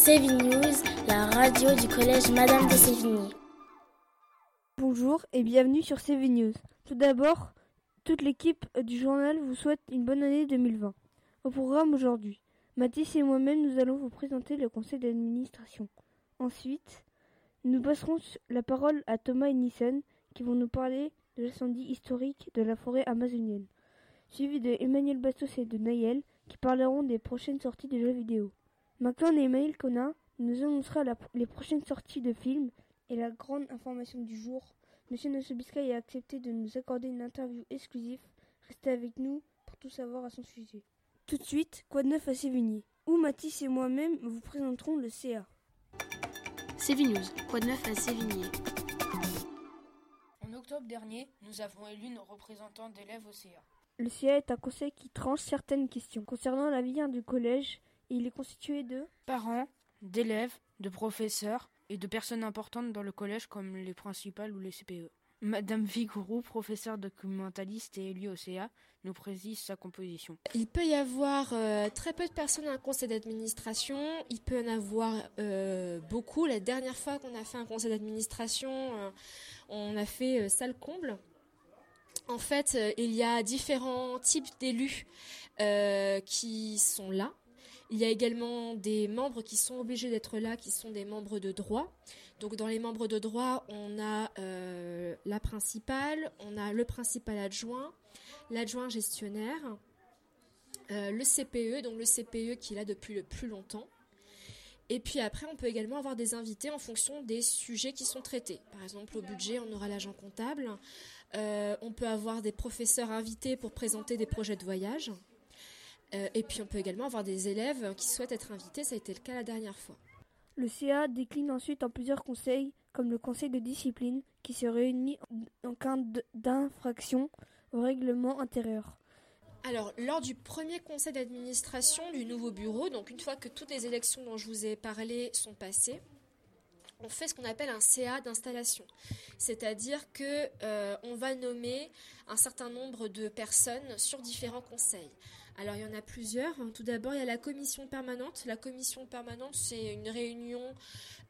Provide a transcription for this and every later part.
Séville News, la radio du collège Madame de Sévigny. Bonjour et bienvenue sur Séville News. Tout d'abord, toute l'équipe du journal vous souhaite une bonne année 2020. Au programme aujourd'hui, Mathis et moi-même nous allons vous présenter le conseil d'administration. Ensuite, nous passerons la parole à Thomas et Nissan qui vont nous parler de l'incendie historique de la forêt amazonienne, suivi de Emmanuel Bastos et de Nayel qui parleront des prochaines sorties de jeux vidéo. Macron et Maël Kona nous annoncera les prochaines sorties de films et la grande information du jour. Monsieur Nosobiska a accepté de nous accorder une interview exclusive. Restez avec nous pour tout savoir à son sujet. Tout de suite, quoi de neuf à Sévigny Où Mathis et moi-même vous présenterons le CA. Sévigny News, quoi de neuf à Sévigny En octobre dernier, nous avons élu nos représentants d'élèves au CA. Le CA est un conseil qui tranche certaines questions concernant l'avenir du collège il est constitué de parents, d'élèves, de professeurs et de personnes importantes dans le collège comme les principales ou les CPE. Madame Vigourou, professeure documentaliste et élue au CA, nous précise sa composition. Il peut y avoir euh, très peu de personnes à un conseil d'administration. Il peut en avoir euh, beaucoup. La dernière fois qu'on a fait un conseil d'administration, euh, on a fait salle comble. En fait, il y a différents types d'élus qui sont là. Il y a également des membres qui sont obligés d'être là, qui sont des membres de droit. Donc dans les membres de droit, on a euh, la principale, on a le principal adjoint, l'adjoint gestionnaire, euh, le CPE, donc le CPE qui est là depuis le plus longtemps. Et puis après, on peut également avoir des invités en fonction des sujets qui sont traités. Par exemple, au budget, on aura l'agent comptable. Euh, on peut avoir des professeurs invités pour présenter des projets de voyage. Euh, et puis on peut également avoir des élèves qui souhaitent être invités, ça a été le cas la dernière fois. Le CA décline ensuite en plusieurs conseils, comme le conseil de discipline, qui se réunit en cas d'infraction au règlement intérieur. Alors, lors du premier conseil d'administration du nouveau bureau, donc une fois que toutes les élections dont je vous ai parlé sont passées, on fait ce qu'on appelle un CA d'installation. C'est-à-dire que euh, on va nommer un certain nombre de personnes sur différents conseils. Alors il y en a plusieurs. Tout d'abord, il y a la commission permanente. La commission permanente, c'est une réunion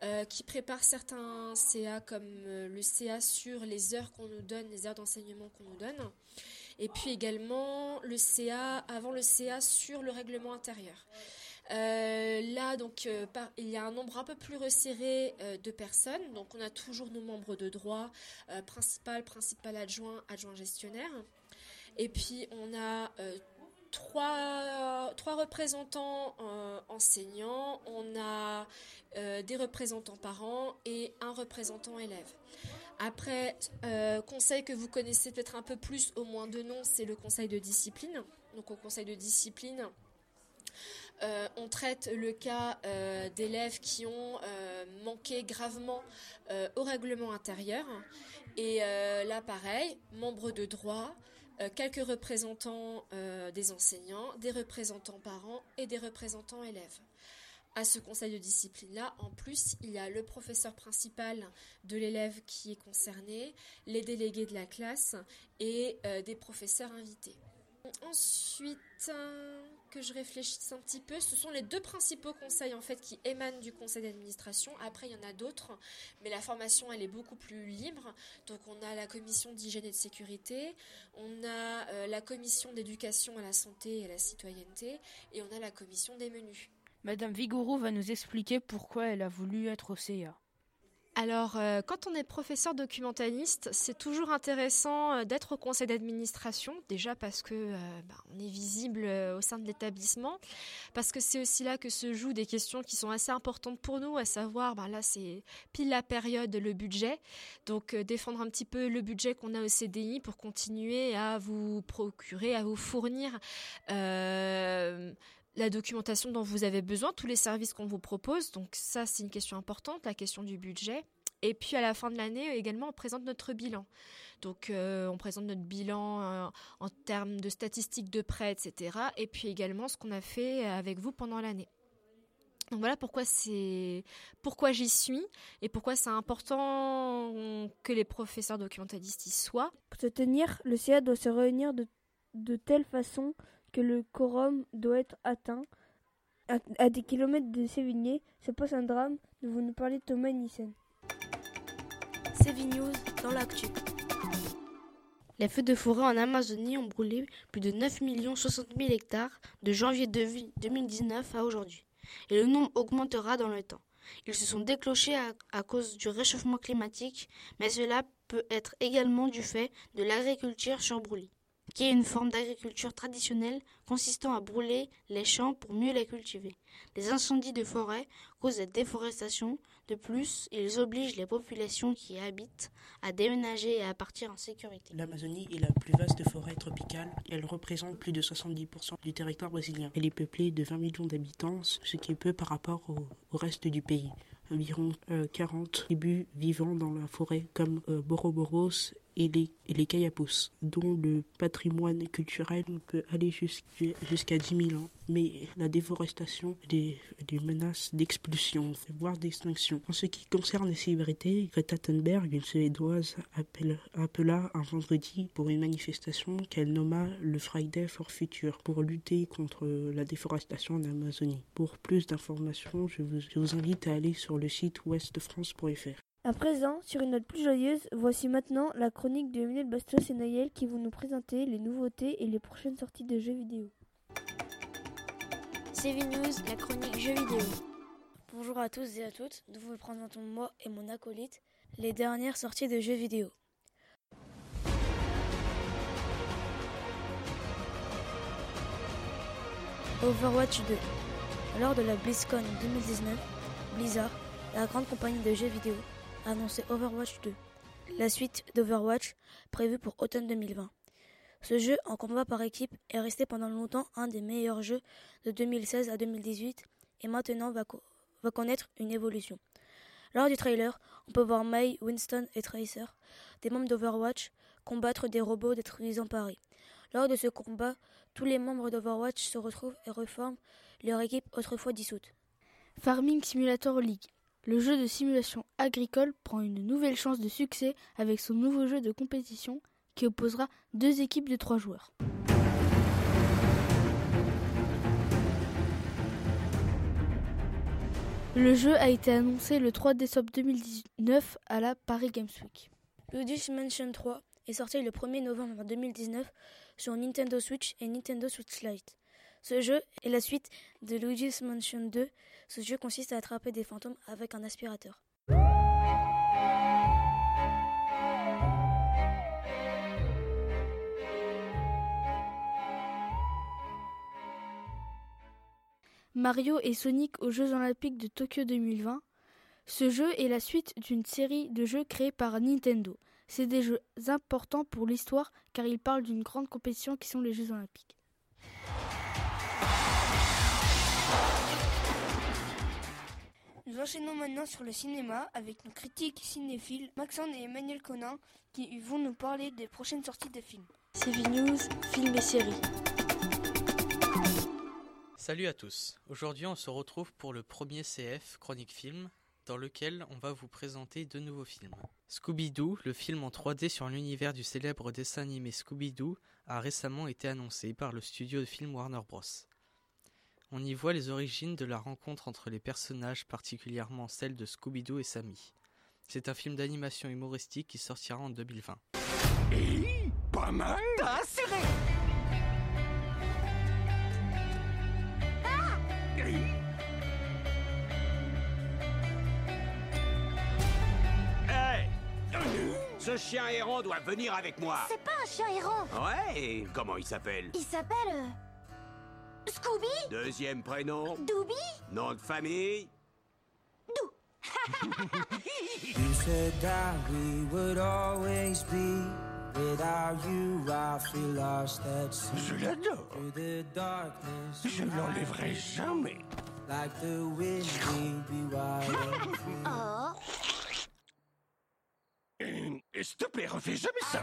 euh, qui prépare certains CA comme euh, le CA sur les heures qu'on nous donne, les heures d'enseignement qu'on nous donne. Et puis également le CA avant le CA sur le règlement intérieur. Euh, là, donc, il y a un nombre un peu plus resserré de personnes. Donc, on a toujours nos membres de droit, principal, principal adjoint, adjoint gestionnaire. Et puis, on a trois, trois représentants euh, enseignants, on a euh, des représentants parents et un représentant élève. Après, euh, conseil que vous connaissez peut-être un peu plus, au moins de nom, c'est le conseil de discipline. Donc au conseil de discipline, on traite le cas d'élèves qui ont manqué gravement au règlement intérieur. Et là, pareil, membres de droit, euh, quelques représentants euh, des enseignants, des représentants parents et des représentants élèves. À ce conseil de discipline-là, en plus, il y a le professeur principal de l'élève qui est concerné, les délégués de la classe et euh, des professeurs invités. Ensuite, que je réfléchisse un petit peu, ce sont les deux principaux conseils en fait qui émanent du conseil d'administration. Après, il y en a d'autres, mais la formation elle est beaucoup plus libre. Donc, on a la commission d'hygiène et de sécurité, on a euh, la commission d'éducation à la santé et à la citoyenneté, et on a la commission des menus. Madame Vigourou va nous expliquer pourquoi elle a voulu être au CA. Alors, euh, quand on est professeur documentaliste, c'est toujours intéressant euh, d'être au conseil d'administration, déjà parce que euh, bah, on est visible au sein de l'établissement, parce que c'est aussi là que se jouent des questions qui sont assez importantes pour nous, à savoir, bah, là c'est pile la période, le budget, donc défendre un petit peu le budget qu'on a au CDI pour continuer à vous procurer, à vous fournir la documentation dont vous avez besoin, tous les services qu'on vous propose. Donc ça, c'est une question importante, la question du budget. Et puis à la fin de l'année également, on présente notre bilan. Donc euh, on présente notre bilan euh, en termes de statistiques de prêts, etc. Et puis également ce qu'on a fait avec vous pendant l'année. Donc voilà pourquoi c'est pourquoi j'y suis et pourquoi c'est important que les professeurs documentalistes y soient. Pour se tenir, le CA doit se réunir de, telle façon que le quorum doit être atteint. à, à des kilomètres de Sévigné, se passe un drame dont vous nous parlez Thomas Nissen. Les feux de forêt en Amazonie ont brûlé plus de 9 60 000 hectares de janvier 2019 à aujourd'hui. Et le nombre augmentera dans le temps. Ils se sont déclenchés à, cause du réchauffement climatique, mais cela peut être également du fait de l'agriculture sur qui est une forme d'agriculture traditionnelle consistant à brûler les champs pour mieux les cultiver. Les incendies de forêt causent la déforestation. De plus, ils obligent les populations qui y habitent à déménager et à partir en sécurité. L'Amazonie est la plus vaste forêt tropicale. Elle représente plus de 70% du territoire brésilien. Elle est peuplée de 20 millions d'habitants, ce qui est peu par rapport au, reste du pays environ euh, 40 tribus vivant dans la forêt comme euh, Boroboros et les, et dont le patrimoine culturel peut aller jusqu'à 10 000 ans. Mais la déforestation des, des menaces d'expulsion, voire d'extinction. En ce qui concerne les célébrités, Greta Thunberg, une suédoise, appela un vendredi pour une manifestation qu'elle nomma le Friday for Future pour lutter contre la déforestation en Amazonie. Pour plus d'informations, je vous, je vous invite à aller sur le site ouestfrance.fr. À présent, sur une note plus joyeuse, voici maintenant la chronique de Emmanuel Bastos et Naël qui vont nous présenter les nouveautés et les prochaines sorties de jeux vidéo. CV News, la chronique jeux vidéo. Bonjour à tous et à toutes, nous vous présentons moi et mon acolyte les dernières sorties de jeux vidéo. Overwatch 2. Lors de la BlizzCon 2019, Blizzard, la grande compagnie de jeux vidéo, a annoncé Overwatch 2, la suite d'Overwatch prévue pour automne 2020. Ce jeu en combat par équipe est resté pendant longtemps un des meilleurs jeux de 2016 à 2018 et maintenant va connaître une évolution. Lors du trailer, on peut voir May, Winston et Tracer, des membres d'Overwatch, combattre des robots détruisant Paris. Lors de ce combat, tous les membres d'Overwatch se retrouvent et reforment leur équipe autrefois dissoute. Farming Simulator League. Le jeu de simulation agricole prend une nouvelle chance de succès avec son nouveau jeu de compétition qui opposera deux équipes de trois joueurs. Le jeu a été annoncé le 3 décembre 2019 à la Paris Games Week. Luigi's Mansion 3 est sorti le 1er novembre 2019 sur Nintendo Switch et Nintendo Switch Lite. Ce jeu est la suite de Luigi's Mansion 2. Ce jeu consiste à attraper des fantômes avec un aspirateur. Mario et Sonic aux Jeux Olympiques de Tokyo 2020. Ce jeu est la suite d'une série de jeux créés par Nintendo. C'est des jeux importants pour l'histoire car ils parlent d'une grande compétition qui sont les Jeux Olympiques. Nous enchaînons maintenant sur le cinéma avec nos critiques cinéphiles Maxence et Emmanuel Conin qui vont nous parler des prochaines sorties de films. CV News, films et séries. Salut à tous. Aujourd'hui, on se retrouve pour le premier CF Chronique Film dans lequel on va vous présenter deux nouveaux films. Scooby-Doo, le film en 3D sur l'univers du célèbre dessin animé Scooby-Doo, a récemment été annoncé par le studio de film Warner Bros. On y voit les origines de la rencontre entre les personnages, particulièrement celle de Scooby-Doo et Sammy. C'est un film d'animation humoristique qui sortira en 2020. Et pas mal. T'as assuré ah Hey. Ce chien errant doit venir avec moi. C'est pas un chien errant Ouais, comment il s'appelle? Il s'appelle... Scooby? Deuxième prénom. Dooby? Nom de famille. Dou You said that we would always be. Without you I feel lost at sea. Je l'adore. Through the darkness Je l'enlèverai jamais. Like the wind we'd be wild Oh. Et s'il te plaît, refais jamais ça.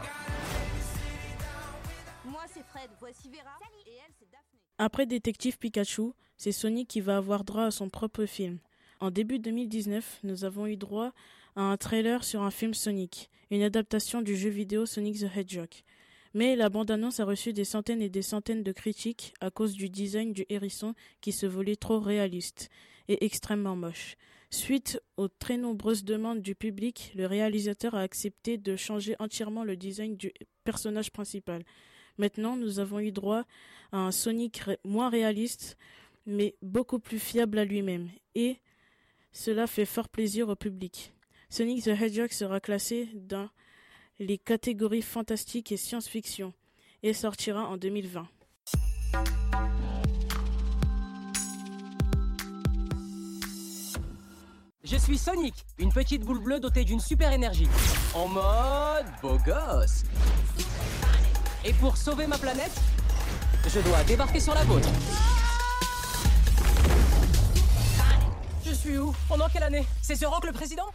Moi c'est Fred, voici Vera. Et elle c'est Daphné. Après Détective Pikachu, c'est Sonic qui va avoir droit à son propre film. En début 2019, nous avons eu droit à un trailer sur un film Sonic, une adaptation du jeu vidéo Sonic the Hedgehog. Mais la bande-annonce a reçu des centaines et des centaines de critiques à cause du design du hérisson qui se volait trop réaliste et extrêmement moche. Suite aux très nombreuses demandes du public, le réalisateur a accepté de changer entièrement le design du personnage principal. Maintenant, nous avons eu droit à un Sonic moins réaliste, mais beaucoup plus fiable à lui-même. Et cela fait fort plaisir au public. Sonic the Hedgehog sera classé dans les catégories fantastique et science-fiction et sortira en 2020. Je suis Sonic, une petite boule bleue dotée d'une super énergie. En mode beau gosse. Et pour sauver ma planète, je dois débarquer sur la vôtre. Je suis où? Pendant quelle année? C'est ce Rock le président?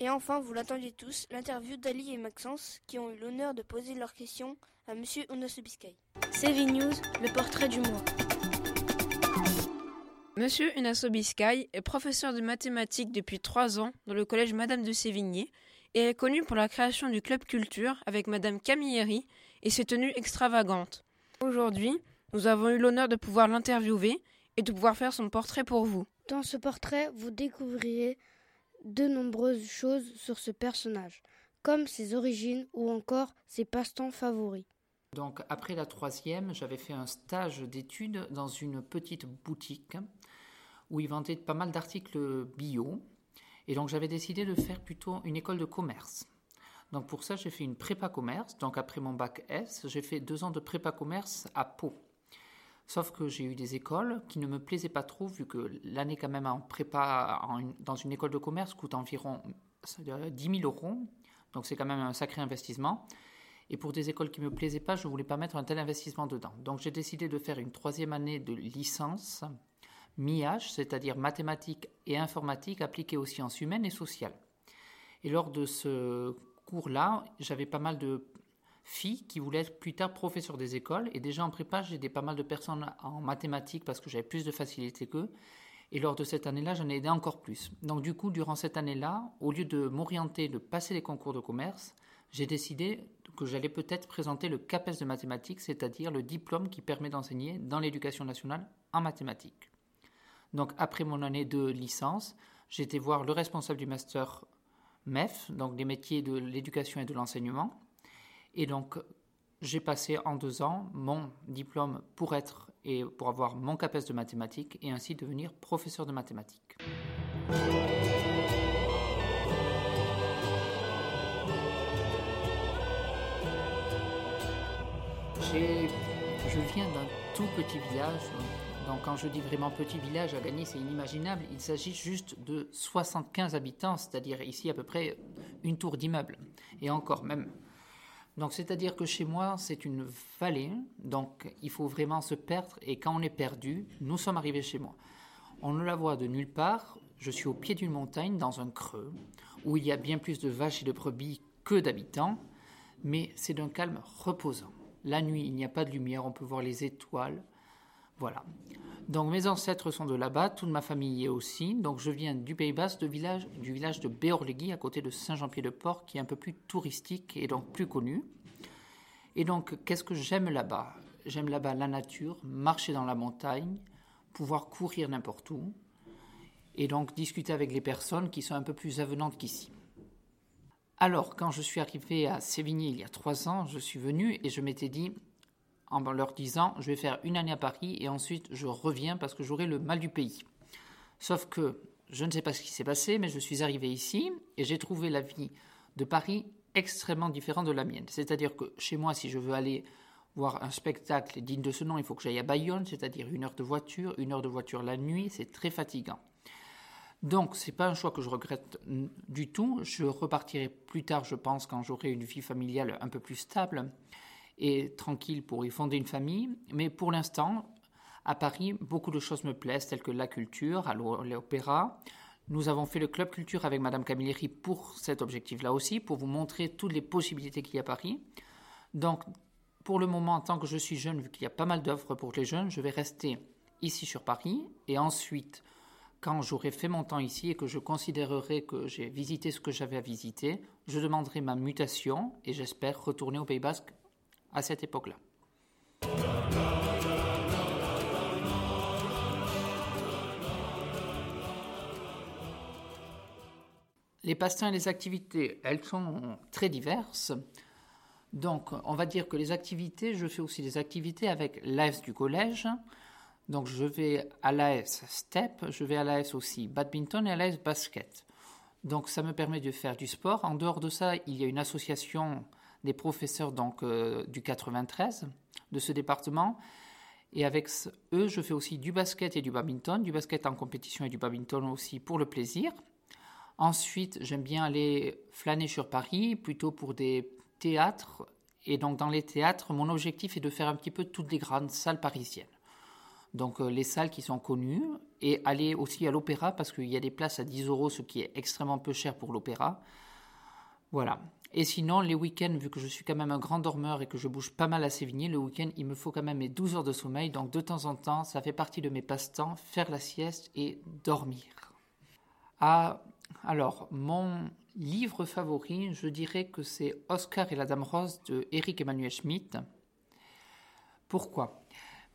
Et enfin, vous l'attendiez tous, l'interview d'Ali et Maxence qui ont eu l'honneur de poser leurs questions à Monsieur Onosobiskai. CV News, le portrait du mois. Monsieur Unaso Biscay est professeur de mathématiques depuis trois ans dans le collège Madame de Sévigné et est connu pour la création du club culture avec Madame Camilleri et ses tenues extravagantes. Aujourd'hui, nous avons eu l'honneur de pouvoir l'interviewer et de pouvoir faire son portrait pour vous. Dans ce portrait, vous découvrirez de nombreuses choses sur ce personnage, comme ses origines ou encore ses passe-temps favoris. Donc après la troisième, j'avais fait un stage d'études dans une petite boutique où ils vendaient pas mal d'articles bio. Et donc j'avais décidé de faire plutôt une école de commerce. Donc pour ça, j'ai fait une prépa commerce. Donc après mon bac S, j'ai fait deux ans de prépa commerce à Pau. Sauf que j'ai eu des écoles qui ne me plaisaient pas trop, vu que l'année quand même en prépa dans une école de commerce coûte environ 10 000 euros. Donc c'est quand même un sacré investissement. Et pour des écoles qui ne me plaisaient pas, je ne voulais pas mettre un tel investissement dedans. Donc j'ai décidé de faire une troisième année de licence MIH, c'est-à-dire mathématiques et informatique appliquées aux sciences humaines et sociales. Et lors de ce cours-là, j'avais pas mal de filles qui voulaient être plus tard professeurs des écoles. Et déjà en prépa, j'ai pas mal de personnes en mathématiques parce que j'avais plus de facilité qu'eux. Et lors de cette année-là, j'en ai aidé encore plus. Donc du coup, durant cette année-là, au lieu de m'orienter, de passer les concours de commerce, j'ai décidé que j'allais peut-être présenter le CAPES de mathématiques, c'est-à-dire le diplôme qui permet d'enseigner dans l'éducation nationale en mathématiques. Donc après mon année de licence, j'ai été voir le responsable du master MEF, donc des métiers de l'éducation et de l'enseignement. Et donc j'ai passé en deux ans mon diplôme pour être et pour avoir mon CAPES de mathématiques et ainsi devenir professeur de mathématiques. Je viens d'un tout petit village donc quand je dis vraiment petit village à gagner, c'est inimaginable. Il s'agit juste de 75 habitants, c'est-à-dire ici à peu près une tour d'immeuble. Et encore même. Donc c'est-à-dire que chez moi, c'est une vallée, donc il faut vraiment se perdre. Et quand on est perdu, nous sommes arrivés chez moi. On ne la voit de nulle part. Je suis au pied d'une montagne, dans un creux, où il y a bien plus de vaches et de brebis que d'habitants, mais c'est d'un calme reposant. La nuit, il n'y a pas de lumière, on peut voir les étoiles, voilà. Donc mes ancêtres sont de là-bas, toute ma famille y est aussi. Donc je viens du Pays Basque, du village, du village de Béorlegui, à côté de Saint-Jean-Pied-de-Port, qui est un peu plus touristique et donc plus connu. Et donc qu'est-ce que j'aime là-bas? J'aime là-bas la nature, marcher dans la montagne, pouvoir courir n'importe où, et donc discuter avec les personnes qui sont un peu plus avenantes qu'ici. Alors, quand je suis arrivé à Sévigné il y a trois ans, je suis venu et je m'étais dit, en leur disant je vais faire une année à Paris et ensuite je reviens parce que j'aurai le mal du pays. Sauf que je ne sais pas ce qui s'est passé, mais je suis arrivé ici et j'ai trouvé la vie de Paris extrêmement différente de la mienne. C'est-à-dire que chez moi, si je veux aller voir un spectacle digne de ce nom, il faut que j'aille à Bayonne, c'est-à-dire une heure de voiture, une heure de voiture la nuit, c'est très fatigant. Donc, c'est pas un choix que je regrette du tout. Je repartirai plus tard, je pense, quand j'aurai une vie familiale un peu plus stable et tranquille pour y fonder une famille. Mais pour l'instant, à Paris, beaucoup de choses me plaisent, telles que la culture, l'opéra. Nous avons fait le club culture avec Madame Camilleri pour cet objectif-là aussi, pour vous montrer toutes les possibilités qu'il y a à Paris. Donc, pour le moment, en tant que je suis jeune, vu qu'il y a pas mal d'offres pour les jeunes, je vais rester ici sur Paris. Et ensuite, quand j'aurai fait mon temps ici et que je considérerai que j'ai visité ce que j'avais à visiter, je demanderai ma mutation et j'espère retourner au Pays Basque cette époque-là. Les passe-temps et les activités, elles sont très diverses. Donc, on va dire que les activités, je fais aussi des activités avec l'AS du collège. Donc, je vais à l'AS Step, je vais à l'AS aussi badminton et à l'AS basket. Donc, ça me permet de faire du sport. En dehors de ça, il y a une association des professeurs donc, euh, du 93, de ce département. Et avec eux, je fais aussi du basket et du badminton, du basket en compétition et du badminton aussi pour le plaisir. Ensuite, j'aime bien aller flâner sur Paris, plutôt pour des théâtres. Et donc, dans les théâtres, mon objectif est de faire un petit peu toutes les grandes salles parisiennes. Donc, euh, les salles qui sont connues, et aller aussi à l'opéra, parce qu'il y a des places à 10 euros, ce qui est extrêmement peu cher pour l'opéra. Voilà. Et sinon, les week-ends, vu que je suis quand même un grand dormeur et que je bouge pas mal à Sévigné, le week-end, il me faut quand même mes 12 heures de sommeil. Donc, de temps en temps, ça fait partie de mes passe-temps, faire la sieste et dormir. Ah, alors, mon livre favori, je dirais que c'est Oscar et la Dame Rose de Eric Emmanuel Schmitt. Pourquoi?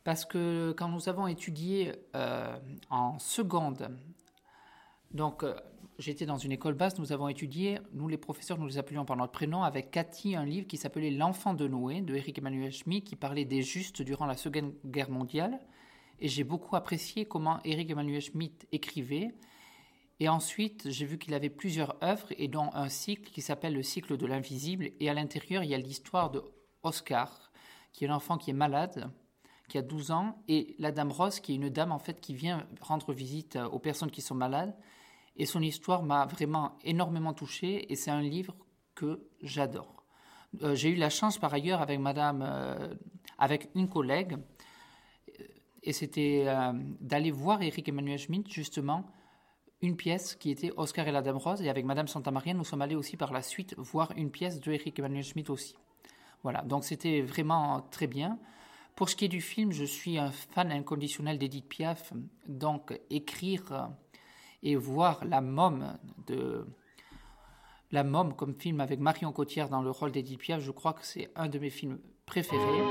Parce que quand nous avons étudié euh, en seconde, donc euh, j'étais dans une école basse, nous avons étudié, nous les professeurs, nous les appelions par notre prénom, avec Cathy, un livre qui s'appelait L'enfant de Noé de Eric Emmanuel Schmitt, qui parlait des justes durant la Seconde Guerre mondiale. Et j'ai beaucoup apprécié comment Eric Emmanuel Schmitt écrivait et ensuite, j'ai vu qu'il avait plusieurs œuvres et dont un cycle qui s'appelle le cycle de l'invisible. Et à l'intérieur, il y a l'histoire de Oscar, qui est l'enfant qui est malade, qui a 12 ans, et la dame Rose, qui est une dame en fait qui vient rendre visite aux personnes qui sont malades. Et son histoire m'a vraiment énormément touché et c'est un livre que j'adore. Euh, j'ai eu la chance par ailleurs avec madame, euh, avec une collègue, et c'était euh, d'aller voir Eric Emmanuel Schmitt justement une pièce qui était Oscar et la Dame Rose. Et avec Madame Santa Maria, nous sommes allés aussi par la suite voir une pièce de Eric Emmanuel Schmitt aussi. Voilà, donc c'était vraiment très bien. Pour ce qui est du film, je suis un fan inconditionnel d'Edith Piaf. Donc écrire et voir La Môme de La Môme comme film avec Marion Cotillard dans le rôle d'Edith Piaf, je crois que c'est un de mes films préférés.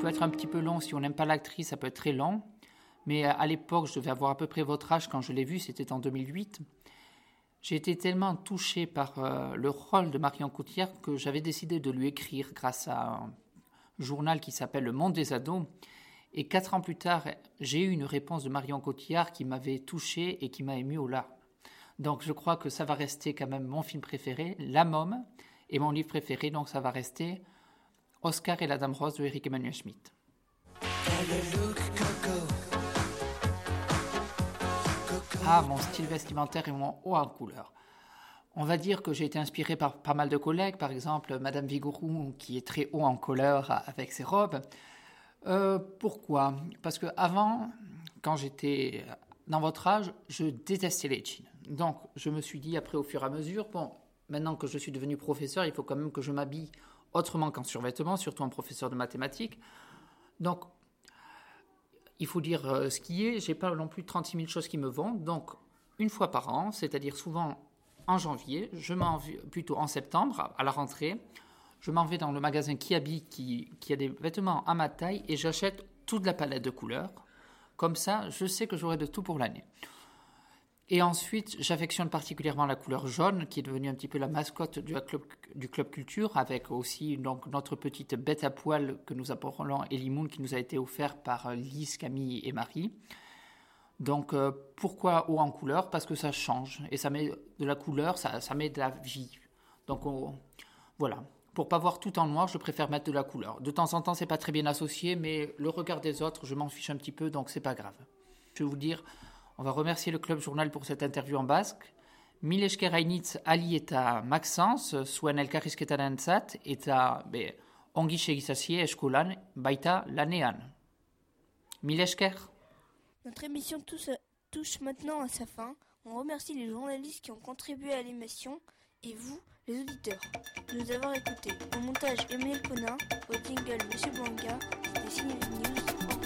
peut être un petit peu long si on n'aime pas l'actrice, ça peut être très long. Mais à l'époque, je devais avoir à peu près votre âge quand je l'ai vu, c'était en 2008. J'ai été tellement touché par euh, le rôle de Marion Cotillard que j'avais décidé de lui écrire grâce à un journal qui s'appelle Le Monde des ados. Et quatre ans plus tard, j'ai eu une réponse de Marion Cotillard qui m'avait touché et qui m'a ému au larmes. Donc je crois que ça va rester quand même mon film préféré, La Môme, et mon livre préféré, donc ça va rester Oscar et la Dame Rose de Eric Emmanuel Schmitt. Mon style vestimentaire et mon haut en couleur. On va dire que j'ai été inspiré par pas mal de collègues, par exemple Madame Vigourou qui est très haut en couleur avec ses robes. Euh, pourquoi? Parce que avant, quand j'étais dans votre âge, je détestais les jeans. Donc je me suis dit après au fur et à mesure, bon, maintenant que je suis devenu professeur, il faut quand même que je m'habille autrement qu'en survêtement, surtout un professeur de mathématiques. Donc, il faut dire euh, ce qui est. J'ai pas non plus 36 000 choses qui me vont. Donc, une fois par an, c'est-à-dire souvent en janvier, je m'en vais plutôt en septembre, à la rentrée, je m'en vais dans le magasin Kiabi qui, qui a des vêtements à ma taille et j'achète toute la palette de couleurs. Comme ça, je sais que j'aurai de tout pour l'année. Et ensuite, j'affectionne particulièrement la couleur jaune, qui est devenue un petit peu la mascotte du club, culture, avec aussi donc, notre petite bête à poil que nous appelons Elimoun, qui nous a été offert par euh, Lise, Camille et Marie. Donc, euh, pourquoi haut en couleur? Parce que ça change, et ça met de la couleur, ça, met de la vie. Donc, voilà. Pour pas voir tout en noir, je préfère mettre de la couleur. De temps en temps, c'est pas très bien associé, mais le regard des autres, je m'en fiche un petit peu, donc c'est pas grave. Je vais vous dire, on va remercier le Club Journal pour cette interview en basque. Milesker Hainitz Ali eta Maxence, zuen elkarrizketaren eta be, ongi segizazie baita lanean. Milesker Notre émission touche, maintenant à sa fin. On remercie les journalistes qui ont contribué à l'émission et vous, les auditeurs, de nous avoir écoutés. Au montage, Emile Ponin, au jingle, Monsieur Blanca, c'était Ciné News.